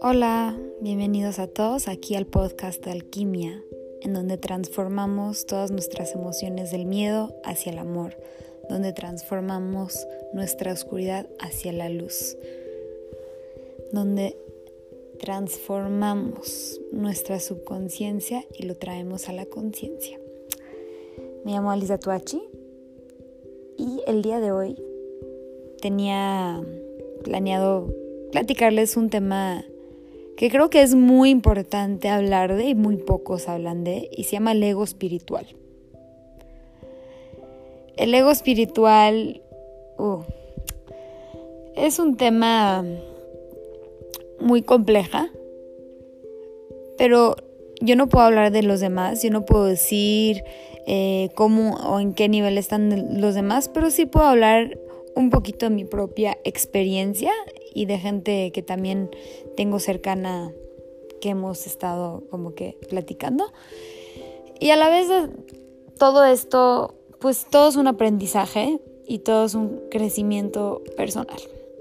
Hola, bienvenidos a todos aquí al podcast de Alquimia, en donde transformamos todas nuestras emociones del miedo hacia el amor, donde transformamos nuestra oscuridad hacia la luz, donde transformamos nuestra subconsciencia y lo traemos a la conciencia. Me llamo Alisa Tuachi el día de hoy tenía planeado platicarles un tema que creo que es muy importante hablar de y muy pocos hablan de, y se llama el ego espiritual. El ego espiritual uh, es un tema muy compleja, pero yo no puedo hablar de los demás, yo no puedo decir eh, cómo o en qué nivel están los demás, pero sí puedo hablar un poquito de mi propia experiencia y de gente que también tengo cercana que hemos estado como que platicando. Y a la vez todo esto, pues todo es un aprendizaje y todo es un crecimiento personal.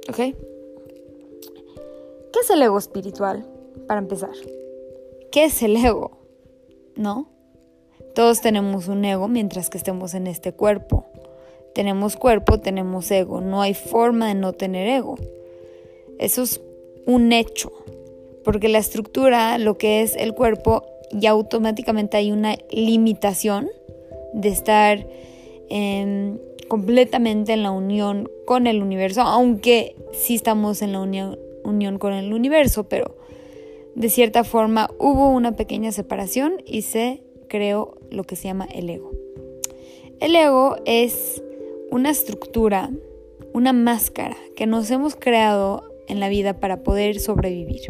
¿Ok? ¿Qué es el ego espiritual? Para empezar. ¿Qué es el ego? ¿No? Todos tenemos un ego mientras que estemos en este cuerpo. Tenemos cuerpo, tenemos ego. No hay forma de no tener ego. Eso es un hecho. Porque la estructura, lo que es el cuerpo, ya automáticamente hay una limitación de estar em, completamente en la unión con el universo, aunque sí estamos en la unión, unión con el universo, pero de cierta forma hubo una pequeña separación y se creó lo que se llama el ego. El ego es una estructura, una máscara que nos hemos creado en la vida para poder sobrevivir,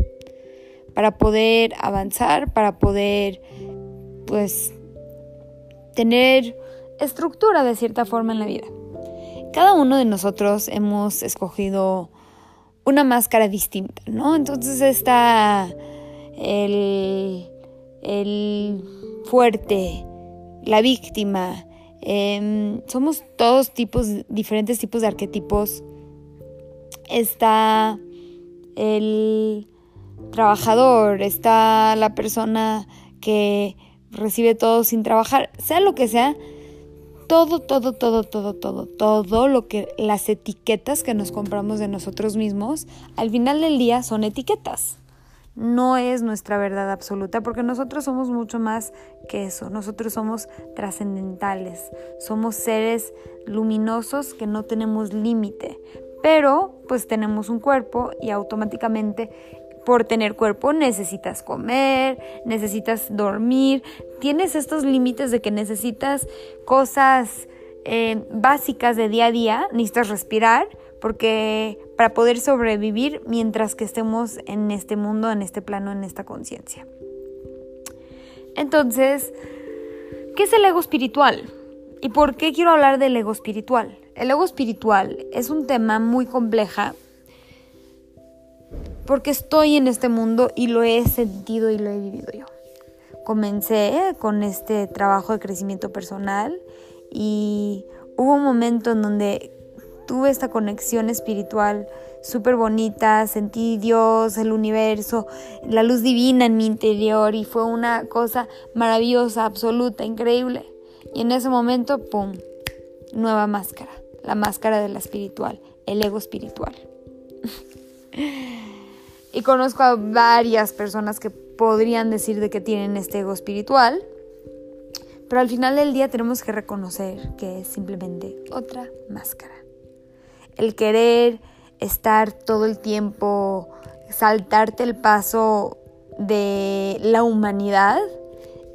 para poder avanzar, para poder, pues, tener estructura de cierta forma en la vida. Cada uno de nosotros hemos escogido una máscara distinta, ¿no? Entonces está el, el fuerte, la víctima, Em, somos todos tipos, diferentes tipos de arquetipos. Está el trabajador, está la persona que recibe todo sin trabajar, sea lo que sea, todo, todo, todo, todo, todo, todo lo que las etiquetas que nos compramos de nosotros mismos, al final del día son etiquetas no es nuestra verdad absoluta, porque nosotros somos mucho más que eso, nosotros somos trascendentales, somos seres luminosos que no tenemos límite, pero pues tenemos un cuerpo y automáticamente por tener cuerpo necesitas comer, necesitas dormir, tienes estos límites de que necesitas cosas eh, básicas de día a día, necesitas respirar, porque para poder sobrevivir mientras que estemos en este mundo, en este plano, en esta conciencia. Entonces, ¿qué es el ego espiritual? ¿Y por qué quiero hablar del ego espiritual? El ego espiritual es un tema muy compleja porque estoy en este mundo y lo he sentido y lo he vivido yo. Comencé con este trabajo de crecimiento personal y hubo un momento en donde tuve esta conexión espiritual súper bonita, sentí Dios, el universo, la luz divina en mi interior y fue una cosa maravillosa, absoluta, increíble. Y en ese momento, ¡pum!, nueva máscara, la máscara de la espiritual, el ego espiritual. y conozco a varias personas que podrían decir de que tienen este ego espiritual, pero al final del día tenemos que reconocer que es simplemente otra máscara el querer estar todo el tiempo, saltarte el paso de la humanidad,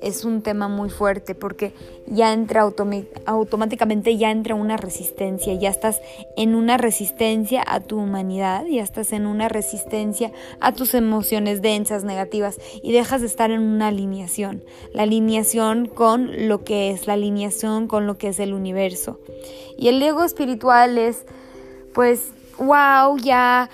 es un tema muy fuerte porque ya entra automáticamente, ya entra una resistencia, ya estás en una resistencia a tu humanidad, ya estás en una resistencia a tus emociones densas, negativas y dejas de estar en una alineación, la alineación con lo que es, la alineación con lo que es el universo. Y el ego espiritual es pues, wow, ya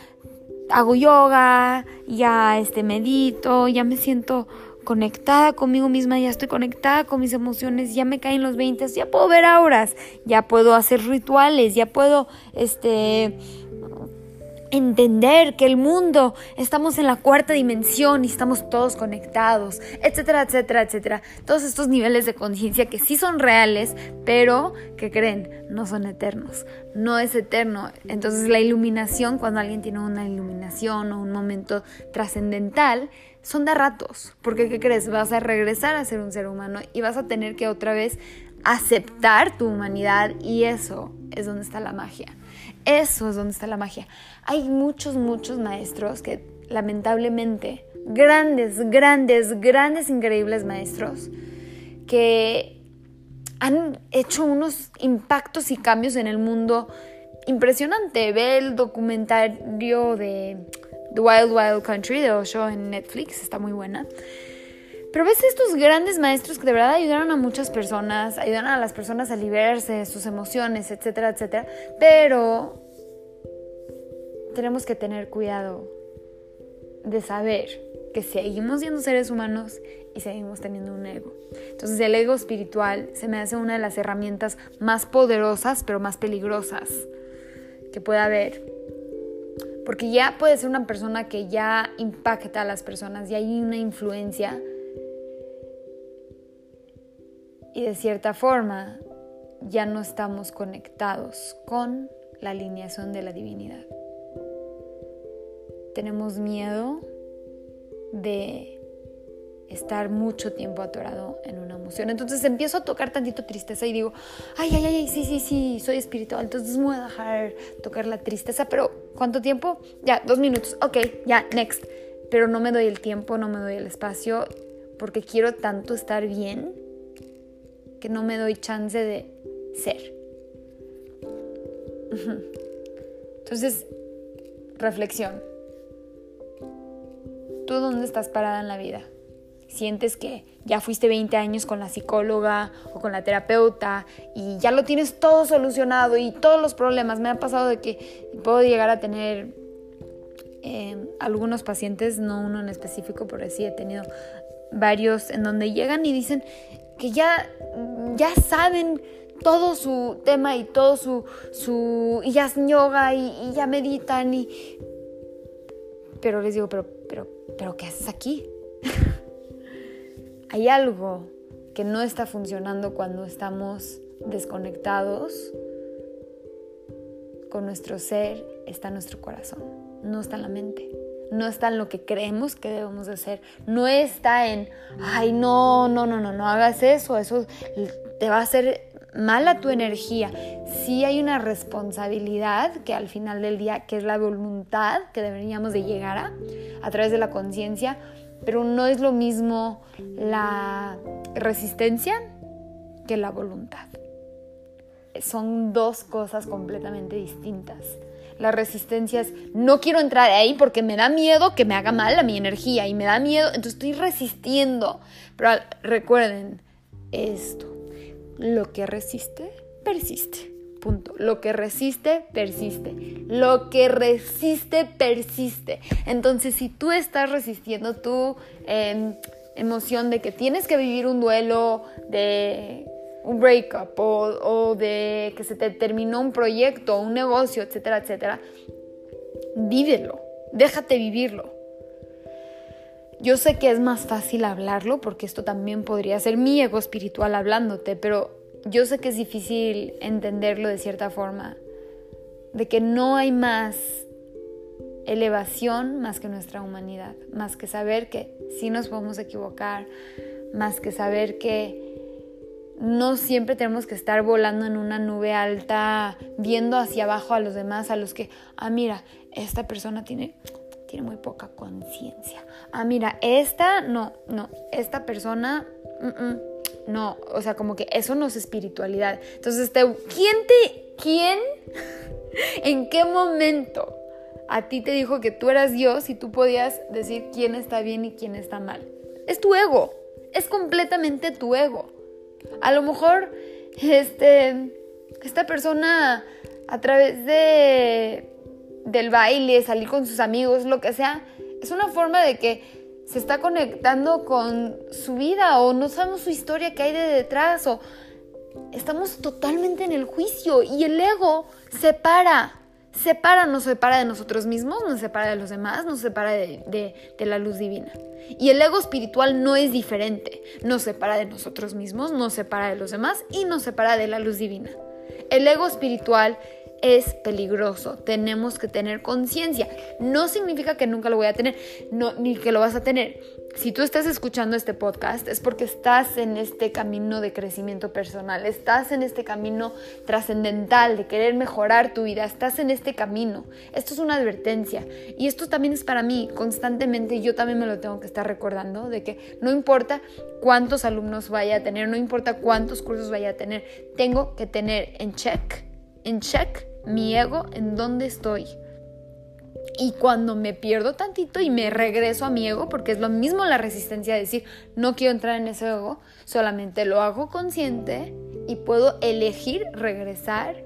hago yoga, ya este medito, ya me siento conectada conmigo misma, ya estoy conectada con mis emociones, ya me caen los 20, ya puedo ver auras, ya puedo hacer rituales, ya puedo, este, entender que el mundo, estamos en la cuarta dimensión y estamos todos conectados, etcétera, etcétera, etcétera. Todos estos niveles de conciencia que sí son reales, pero que creen, no son eternos, no es eterno. Entonces la iluminación, cuando alguien tiene una iluminación o un momento trascendental, son de ratos, porque ¿qué crees? Vas a regresar a ser un ser humano y vas a tener que otra vez aceptar tu humanidad y eso es donde está la magia. Eso es donde está la magia. Hay muchos, muchos maestros que lamentablemente, grandes, grandes, grandes, increíbles maestros, que han hecho unos impactos y cambios en el mundo impresionante. Ve el documentario de The Wild Wild Country de Osho en Netflix, está muy buena. Pero ves estos grandes maestros que de verdad ayudaron a muchas personas, ayudaron a las personas a liberarse de sus emociones, etcétera, etcétera. Pero tenemos que tener cuidado de saber que seguimos siendo seres humanos y seguimos teniendo un ego. Entonces el ego espiritual se me hace una de las herramientas más poderosas, pero más peligrosas que puede haber. Porque ya puede ser una persona que ya impacta a las personas y hay una influencia y de cierta forma ya no estamos conectados con la alineación de la divinidad. Tenemos miedo de estar mucho tiempo atorado en una emoción. Entonces empiezo a tocar tantito tristeza y digo, ay, ay, ay, sí, sí, sí, soy espiritual, entonces me voy a dejar tocar la tristeza, pero ¿cuánto tiempo? Ya, dos minutos, ok, ya, next. Pero no me doy el tiempo, no me doy el espacio, porque quiero tanto estar bien que no me doy chance de ser. Entonces, reflexión. ¿Tú dónde estás parada en la vida? Sientes que ya fuiste 20 años con la psicóloga o con la terapeuta y ya lo tienes todo solucionado y todos los problemas. Me ha pasado de que puedo llegar a tener eh, algunos pacientes, no uno en específico, pero sí he tenido varios en donde llegan y dicen, que ya, ya saben todo su tema y todo su, su y ya hacen yoga y, ya meditan y pero les digo, pero, pero, pero ¿qué haces aquí? Hay algo que no está funcionando cuando estamos desconectados con nuestro ser, está nuestro corazón, no está la mente no está en lo que creemos que debemos de hacer, no está en, ay, no, no, no, no, no hagas eso, eso te va a hacer mal a tu energía. Sí hay una responsabilidad que al final del día, que es la voluntad que deberíamos de llegar a, a través de la conciencia, pero no es lo mismo la resistencia que la voluntad. Son dos cosas completamente distintas. La resistencia es, no quiero entrar ahí porque me da miedo que me haga mal a mi energía y me da miedo, entonces estoy resistiendo. Pero recuerden esto, lo que resiste, persiste. Punto. Lo que resiste, persiste. Lo que resiste, persiste. Entonces, si tú estás resistiendo tu em, emoción de que tienes que vivir un duelo, de un breakup o, de que se te terminó un proyecto, un negocio, etcétera, etcétera, vívelo, déjate vivirlo. Yo sé que es más fácil hablarlo porque esto también podría ser mi ego espiritual hablándote, pero yo sé que es difícil entenderlo de cierta forma, de que no hay más elevación más que nuestra humanidad, más que saber que sí nos podemos equivocar, más que saber que no siempre tenemos que estar volando en una nube alta, viendo hacia abajo a los demás, a los que, ah, mira, esta persona tiene, tiene muy poca conciencia. Ah, mira, esta, no, no, esta persona, no, o sea, como que eso no es espiritualidad. Entonces, ¿quién te, quién, en qué momento a ti te dijo que tú eras Dios y tú podías decir quién está bien y quién está mal? Es tu ego, es completamente tu ego. A lo mejor, este, esta persona a través de del baile, salir con sus amigos, lo que sea, es una forma de que se está conectando con su vida o no sabemos su historia que hay de detrás o estamos totalmente en el juicio y el ego separa, separa, nos separa de nosotros mismos, nos separa de los demás, nos separa de, la luz divina. Y el ego espiritual no es diferente, nos separa de nosotros mismos, nos separa de los demás y nos separa de la luz divina. El ego espiritual es peligroso. Tenemos que tener conciencia. No significa que nunca lo voy a tener, ni que lo vas a tener. Si tú estás escuchando este podcast es porque estás en este camino de crecimiento personal, estás en este camino trascendental de querer mejorar tu vida, estás en este camino. Esto es una advertencia y esto también es para mí constantemente, yo también me lo tengo que estar recordando de que no importa cuántos alumnos vaya a tener, no importa cuántos cursos vaya a tener, tengo que tener en check, en check mi ego en dónde estoy. Y cuando me pierdo tantito y me regreso a mi ego, porque es lo mismo la resistencia de decir, no quiero entrar en ese ego, solamente lo hago consciente y puedo elegir regresar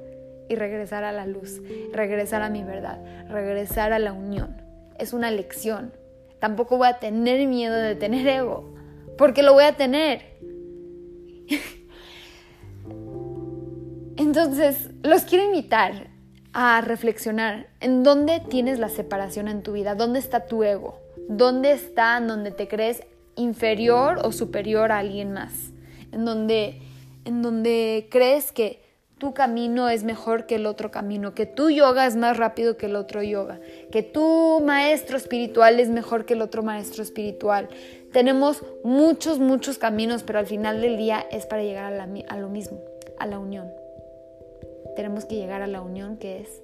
y regresar a la luz, regresar a mi verdad, regresar a la unión. Es una lección. Tampoco voy a tener miedo de tener ego, porque lo voy a tener. Entonces, los quiero invitar a reflexionar en dónde tienes la separación en tu vida, dónde está tu ego, dónde está en donde te crees inferior o superior a alguien más, en donde, en donde crees que tu camino es mejor que el otro camino, que tu yoga es más rápido que el otro yoga, que tu maestro espiritual es mejor que el otro maestro espiritual. Tenemos muchos, muchos caminos, pero al final del día es para llegar a, a lo mismo, a la unión tenemos que llegar a la unión que es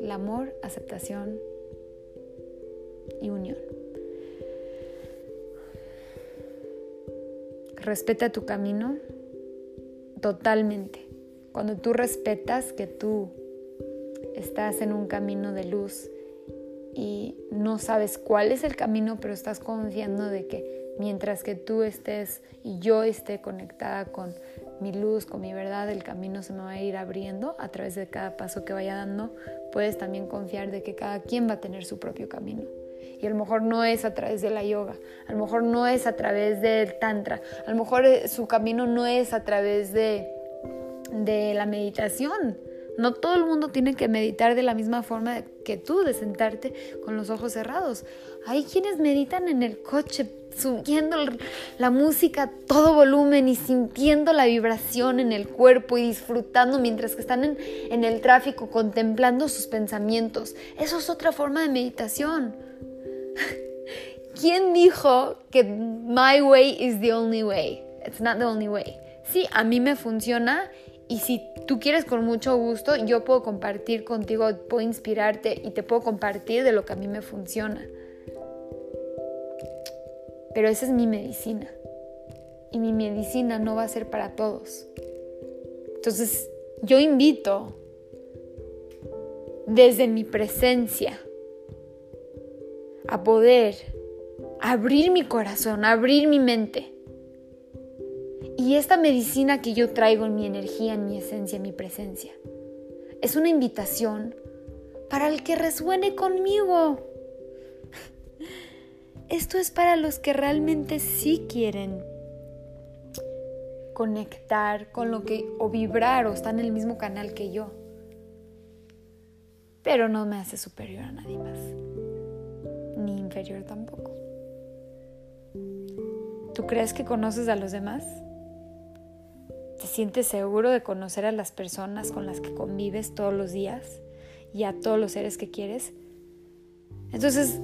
el amor, aceptación y unión. Respeta tu camino totalmente. Cuando tú respetas que tú estás en un camino de luz y no sabes cuál es el camino, pero estás confiando de que mientras que tú estés y yo esté conectada con mi luz, con mi verdad, el camino se me va a ir abriendo a través de cada paso que vaya dando. Puedes también confiar de que cada quien va a tener su propio camino. Y a lo mejor no es a través de la yoga, a lo mejor no es a través del tantra, a lo mejor eh, su camino no es a través de, de la meditación. No todo el mundo tiene que meditar de la misma forma que tú, de sentarte con los ojos cerrados. Hay quienes meditan en el coche subiendo la música a todo volumen y sintiendo la vibración en el cuerpo y disfrutando mientras que están en, en el tráfico contemplando sus pensamientos. Eso es otra forma de meditación. ¿Quién dijo que my way is the only way? It's not the only way. Sí, a mí me funciona y si tú quieres con mucho gusto, yo puedo compartir contigo, puedo inspirarte y te puedo compartir de lo que a mí me funciona pero esa es mi medicina. Y mi medicina no va a ser para todos. Entonces, yo invito desde mi presencia a poder abrir mi corazón, abrir mi mente. Y esta medicina que yo traigo en mi energía, en mi esencia, en mi presencia, es una invitación para el que resuene conmigo. Esto es para los que realmente sí quieren conectar con lo que o vibrar o están en el mismo canal que yo. Pero no me hace superior a nadie más, ni inferior tampoco. ¿Tú crees que conoces a los demás? ¿Te sientes seguro de conocer a las personas con las que convives todos los días y a todos los seres que quieres? Entonces,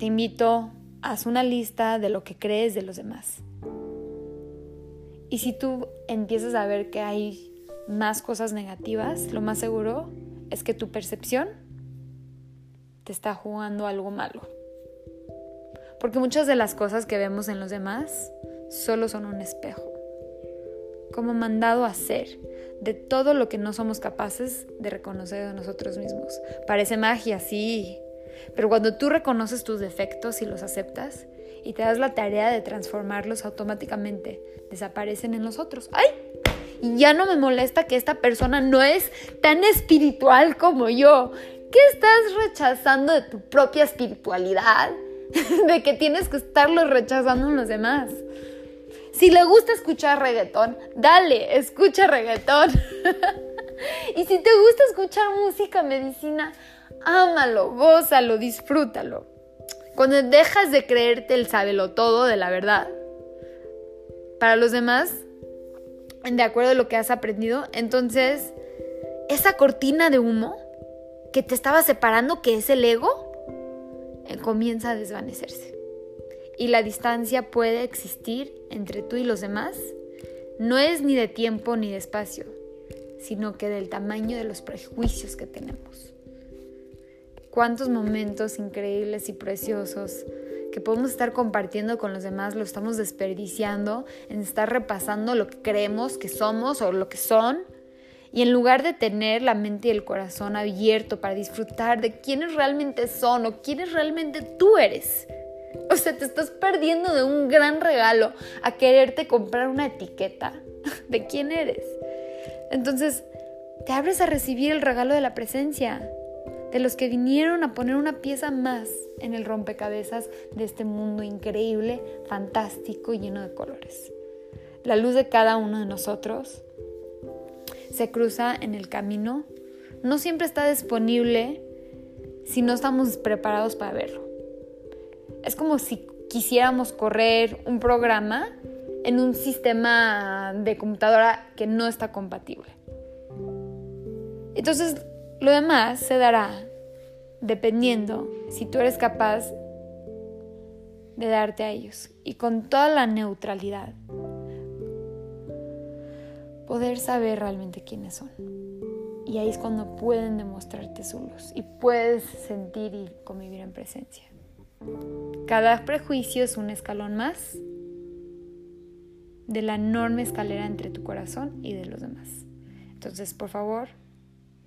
te invito, haz una lista de lo que crees de los demás. Y si tú empiezas a ver que hay más cosas negativas, lo más seguro es que tu percepción te está jugando algo malo. Porque muchas de las cosas que vemos en los demás solo son un espejo, como mandado a ser de todo lo que no somos capaces de reconocer de nosotros mismos. Parece magia, sí, pero cuando tú reconoces tus defectos y los aceptas y te das la tarea de transformarlos automáticamente, desaparecen en los otros. ¡Ay! Y ya no me molesta que esta persona no es tan espiritual como yo. ¿Qué estás rechazando de tu propia espiritualidad? de que tienes que estarlo rechazando en los demás. Si le gusta escuchar reggaetón, dale, escucha reggaetón. y si te gusta escuchar música medicina, ámalo, gózalo, disfrútalo. Cuando dejas de creerte el sábelo todo de la verdad, para los demás, de acuerdo a lo que has aprendido, entonces esa cortina de humo que te estaba separando, que es el ego, eh, comienza a desvanecerse. Y la distancia puede existir entre tú y los demás. No es ni de tiempo ni de espacio, sino que del tamaño de los prejuicios que tenemos. Cuántos momentos increíbles y preciosos que podemos estar compartiendo con los demás lo estamos desperdiciando en estar repasando lo que creemos que somos o lo que son y en lugar de tener la mente y el corazón abierto para disfrutar de quiénes realmente son o quiénes realmente tú eres. O sea, te estás perdiendo de un gran regalo a quererte comprar una etiqueta de quién eres. Entonces, te abres a recibir el regalo de la presencia, de los que vinieron a poner una pieza más en el rompecabezas de este mundo increíble, fantástico y lleno de colores. La luz de cada uno de nosotros se cruza en el camino, no siempre está disponible si no estamos preparados para verlo. Es como si quisiéramos correr un programa en un sistema de computadora que no está compatible. Entonces, lo demás se dará dependiendo si tú eres capaz de darte a ellos y con toda la neutralidad poder saber realmente quiénes son. Y ahí es cuando pueden demostrarte su luz y puedes sentir y convivir en presencia. Cada prejuicio es un escalón más de la enorme escalera entre tu corazón y de los demás. Entonces, por favor,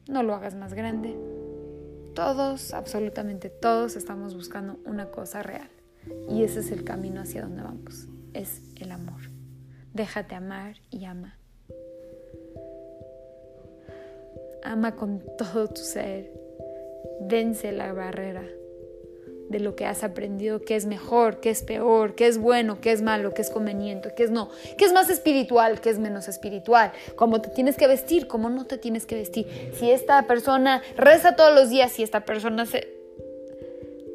no lo hagas más grande. Todos, absolutamente todos, estamos buscando una cosa real. Y ese es el camino hacia donde vamos. Es el amor. Déjate amar y ama. Ama con todo tu ser. Vence la barrera de lo que has aprendido, qué es mejor, qué es peor, qué es bueno, qué es malo, qué es conveniente, qué es no, qué es más espiritual, qué es menos espiritual, cómo te tienes que vestir, cómo no te tienes que vestir. Si esta persona reza todos los días, si esta persona se...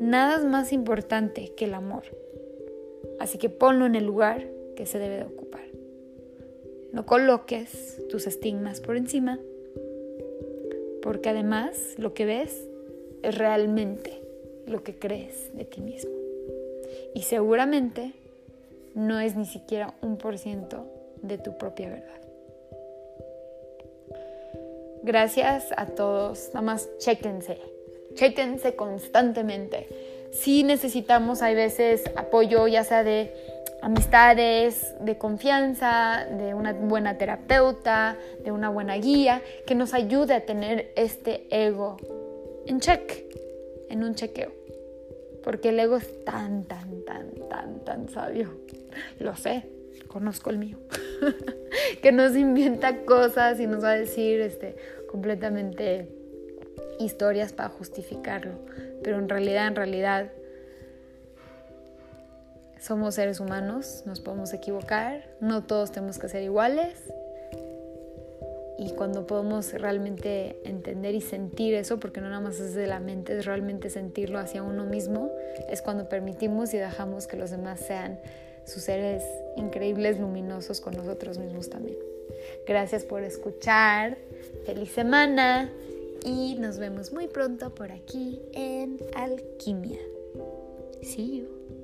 Nada es más importante que el amor. Así que ponlo en el lugar que se debe de ocupar. No coloques tus estigmas por encima porque además lo que ves es realmente lo que crees de ti mismo. Y seguramente no es ni siquiera un por ciento de tu propia verdad. Gracias a todos. Nada más chéquense. Chéquense constantemente. Si necesitamos, hay veces, apoyo, ya sea de amistades, de confianza, de una buena terapeuta, de una buena guía, que nos ayude a tener este ego en check, en un chequeo. Porque el ego es tan, tan, tan, tan, tan sabio. Lo sé, conozco el mío. que nos inventa cosas y nos va a decir este, completamente historias para justificarlo. Pero en realidad, en realidad, somos seres humanos, nos podemos equivocar, no todos tenemos que ser iguales. Y cuando podemos realmente entender y sentir eso, porque no nada más es de la mente, es realmente sentirlo hacia uno mismo, es cuando permitimos y dejamos que los demás sean sus seres increíbles, luminosos con nosotros mismos también. Gracias por escuchar, feliz semana y nos vemos muy pronto por aquí en Alquimia. See you.